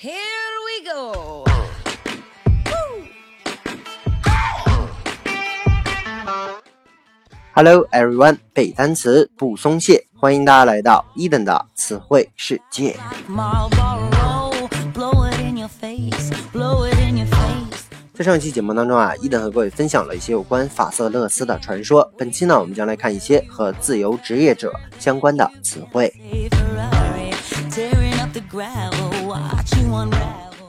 Here we go. Hello everyone，背单词不松懈，欢迎大家来到一等的词汇世界。在上一期节目当中啊，一等和各位分享了一些有关法瑟勒斯的传说。本期呢，我们将来看一些和自由职业者相关的词汇。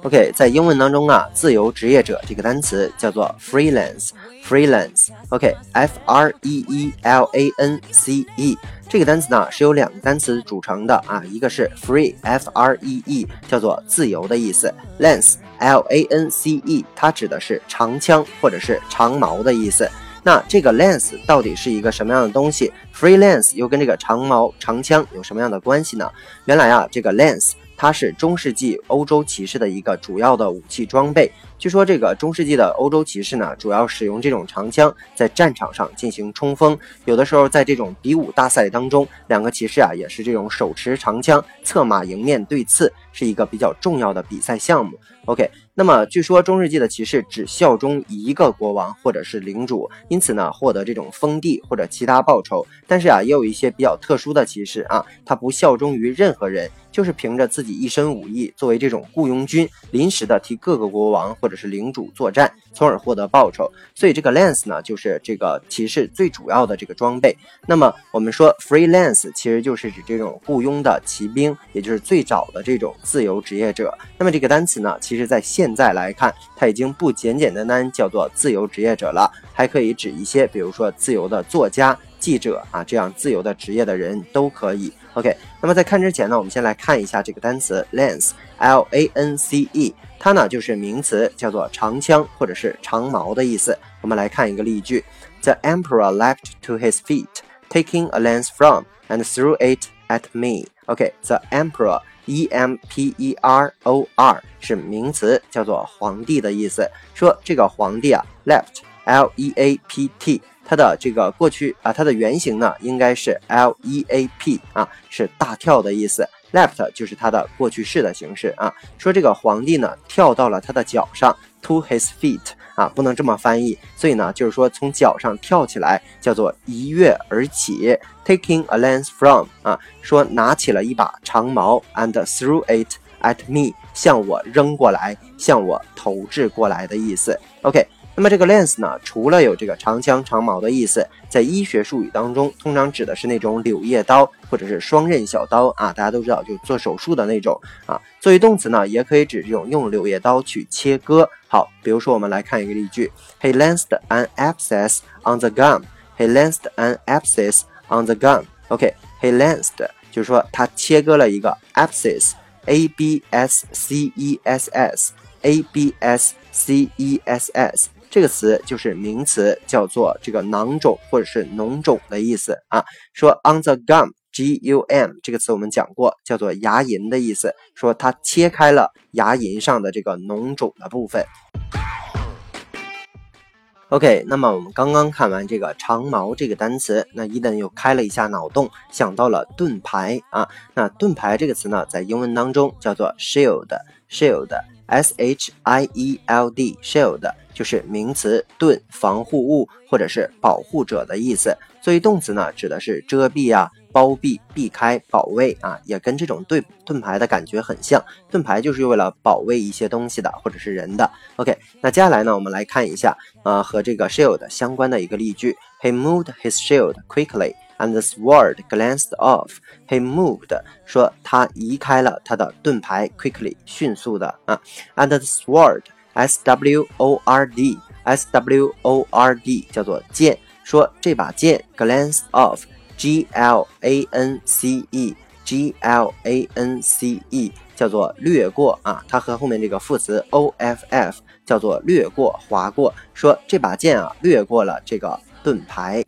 OK，在英文当中啊，自由职业者这个单词叫做 freelance，freelance。OK，F R E E L A N C E 这个单词呢是由两个单词组成的啊，一个是 free，F R E E 叫做自由的意思，lance，L A N C E 它指的是长枪或者是长矛的意思。那这个 lance 到底是一个什么样的东西？freelance 又跟这个长矛、长枪有什么样的关系呢？原来啊，这个 lance 它是中世纪欧洲骑士的一个主要的武器装备。据说这个中世纪的欧洲骑士呢，主要使用这种长枪在战场上进行冲锋。有的时候在这种比武大赛当中，两个骑士啊也是这种手持长枪，策马迎面对刺，是一个比较重要的比赛项目。OK，那么据说中世纪的骑士只效忠一个国王或者是领主，因此呢获得这种封地或者其他报酬。但是啊，也有一些比较特殊的骑士啊，他不效忠于任何人，就是凭着自己一身武艺，作为这种雇佣军，临时的替各个国王或或者是领主作战，从而获得报酬。所以这个 lance 呢，就是这个骑士最主要的这个装备。那么我们说 freelance 其实就是指这种雇佣的骑兵，也就是最早的这种自由职业者。那么这个单词呢，其实在现在来看，它已经不简简单单叫做自由职业者了，还可以指一些，比如说自由的作家、记者啊，这样自由的职业的人都可以。OK，那么在看之前呢，我们先来看一下这个单词 lance，L A N C E，它呢就是名词，叫做长枪或者是长矛的意思。我们来看一个例句：The emperor leapt to his feet, taking a lance from and threw it at me. OK，the emperor。E M P E R O R 是名词，叫做皇帝的意思。说这个皇帝啊，leapt L E A P T，它的这个过去啊，它的原型呢应该是 L E A P 啊，是大跳的意思。leapt 就是它的过去式的形式啊。说这个皇帝呢跳到了他的脚上，to his feet 啊，不能这么翻译。所以呢，就是说从脚上跳起来，叫做一跃而起。Taking a lance from 啊，说拿起了一把长矛，and threw it at me，向我扔过来，向我投掷过来的意思。OK，那么这个 lance 呢，除了有这个长枪长矛的意思，在医学术语当中，通常指的是那种柳叶刀或者是双刃小刀啊，大家都知道，就做手术的那种啊。作为动词呢，也可以指这种用柳叶刀去切割。好，比如说我们来看一个例句：He lanced an abscess on the gum. He lanced an abscess on the gum. OK，he lanced 就是说他切割了一个 abscess，a b s c e s s，a b s c e s s 这个词就是名词，叫做这个囊肿或者是脓肿的意思啊。说 on the gum，g u m 这个词我们讲过，叫做牙龈的意思。说他切开了牙龈上的这个脓肿的部分。OK，那么我们刚刚看完这个长矛这个单词，那伊登又开了一下脑洞，想到了盾牌啊。那盾牌这个词呢，在英文当中叫做 shield，shield S H I E L D shield 就是名词，盾、防护物或者是保护者的意思。作为动词呢，指的是遮蔽啊。包庇、避开、保卫啊，也跟这种盾盾牌的感觉很像。盾牌就是为了保卫一些东西的，或者是人的。OK，那接下来呢，我们来看一下，呃，和这个 shield 相关的一个例句。He moved his shield quickly, and the sword glanced off. He moved，说他移开了他的盾牌，quickly，迅速的啊。And the sword，s w o r d，s w o r d 叫做剑，说这把剑 glanced off。G L A N C E，G L A N C E 叫做略过啊，它和后面这个副词 O F F 叫做略过、划过。说这把剑啊，略过了这个盾牌。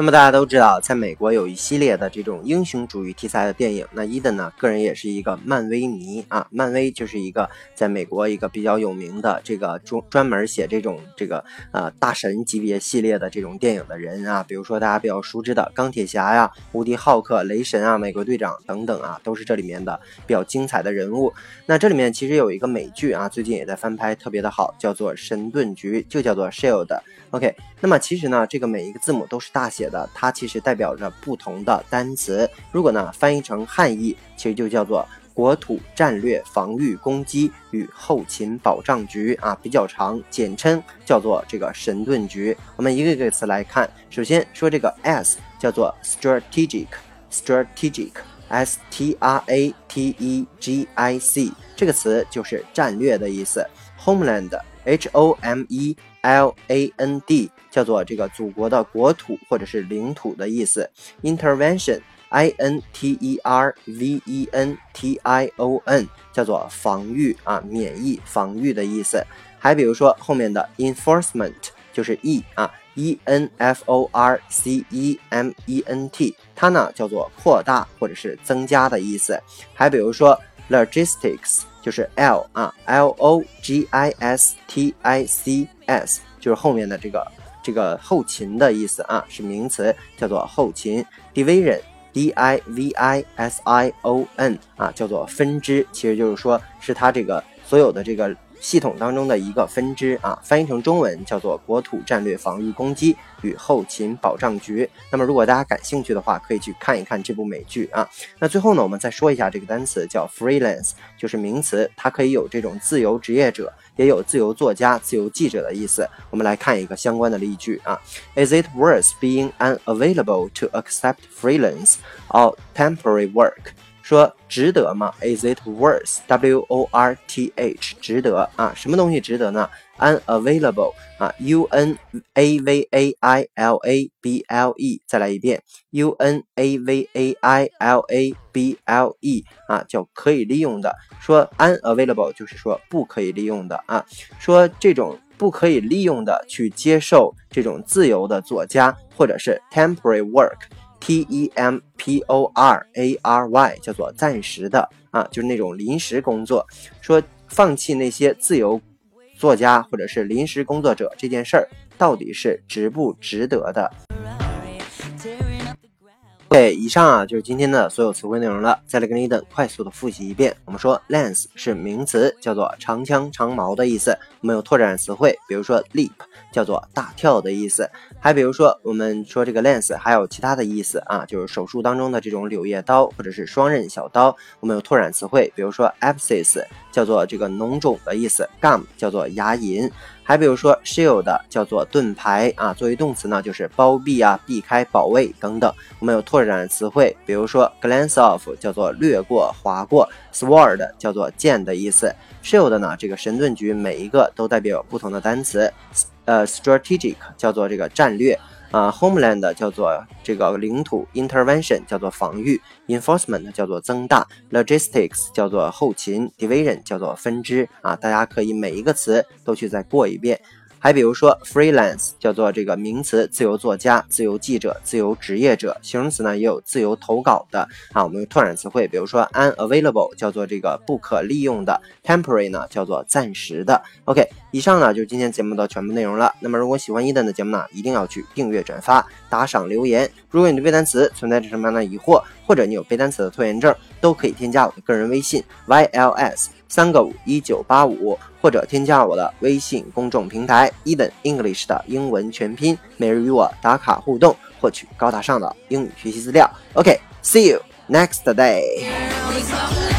那么大家都知道，在美国有一系列的这种英雄主义题材的电影。那伊登呢，个人也是一个漫威迷啊。漫威就是一个在美国一个比较有名的这个专专门写这种这个呃大神级别系列的这种电影的人啊。比如说大家比较熟知的钢铁侠呀、无敌浩克、雷神啊、美国队长等等啊，都是这里面的比较精彩的人物。那这里面其实有一个美剧啊，最近也在翻拍，特别的好，叫做《神盾局》，就叫做 Shield。OK，那么其实呢，这个每一个字母都是大写的，它其实代表着不同的单词。如果呢翻译成汉译，其实就叫做国土战略防御攻击与后勤保障局啊，比较长，简称叫做这个神盾局。我们一个一个词来看，首先说这个 S 叫做 strategic，strategic，S T R A T E G I C 这个词就是战略的意思。Homeland，H O M E。L A N D 叫做这个祖国的国土或者是领土的意思。Intervention，I N T E R V E N T I O N 叫做防御啊，免疫防御的意思。还比如说后面的 Enforcement 就是 E 啊，E N F O R C E M E N T 它呢叫做扩大或者是增加的意思。还比如说 Logistics。就是 L 啊，L O G I S T I C S，就是后面的这个这个后勤的意思啊，是名词，叫做后勤。Division，D I V I S I O N 啊，叫做分支，其实就是说是它这个所有的这个。系统当中的一个分支啊，翻译成中文叫做国土战略防御攻击与后勤保障局。那么，如果大家感兴趣的话，可以去看一看这部美剧啊。那最后呢，我们再说一下这个单词叫 freelance，就是名词，它可以有这种自由职业者，也有自由作家、自由记者的意思。我们来看一个相关的例句啊：Is it worth being unavailable to accept freelance or temporary work？说值得吗？Is it worth? W O R T H，值得啊？什么东西值得呢？Unavailable 啊，U N A V A I L A B L E，再来一遍，U N A V A I L A B L E 啊，叫可以利用的。说 unavailable 就是说不可以利用的啊。说这种不可以利用的去接受这种自由的作家，或者是 temporary work。T E M P O R A R Y 叫做暂时的啊，就是那种临时工作。说放弃那些自由作家或者是临时工作者这件事儿，到底是值不值得的对以上啊就是今天的所有词汇内容了。再来跟你等快速的复习一遍。我们说 lance 是名词，叫做长枪长矛的意思。我们有拓展词汇，比如说 leap 叫做大跳的意思。还比如说我们说这个 lens 还有其他的意思啊，就是手术当中的这种柳叶刀或者是双刃小刀。我们有拓展词汇，比如说 abscess 叫做这个脓肿的意思，gum 叫做牙龈。还比如说，shield 叫做盾牌啊，作为动词呢，就是包庇啊、避开、保卫等等。我们有拓展词汇，比如说 glance off 叫做掠过、划过，sword 叫做剑的意思。shield 呢，这个神盾局每一个都代表不同的单词，呃，strategic 叫做这个战略。啊，homeland 叫做这个领土，intervention 叫做防御，enforcement 叫做增大，logistics 叫做后勤，division 叫做分支啊，大家可以每一个词都去再过一遍。还比如说，freelance 叫做这个名词，自由作家、自由记者、自由职业者；形容词呢也有自由投稿的啊。我们用拓展词汇，比如说 unavailable 叫做这个不可利用的，temporary 呢叫做暂时的。OK，以上呢就是今天节目的全部内容了。那么如果喜欢伊登的节目呢，一定要去订阅、转发、打赏、留言。如果你对背单词存在着什么样的疑惑，或者你有背单词的拖延症，都可以添加我的个人微信 yls 三个五一九八五。或者添加我的微信公众平台 Eden English 的英文全拼，每日与我打卡互动，获取高大上的英语学习资料。OK，see you next day。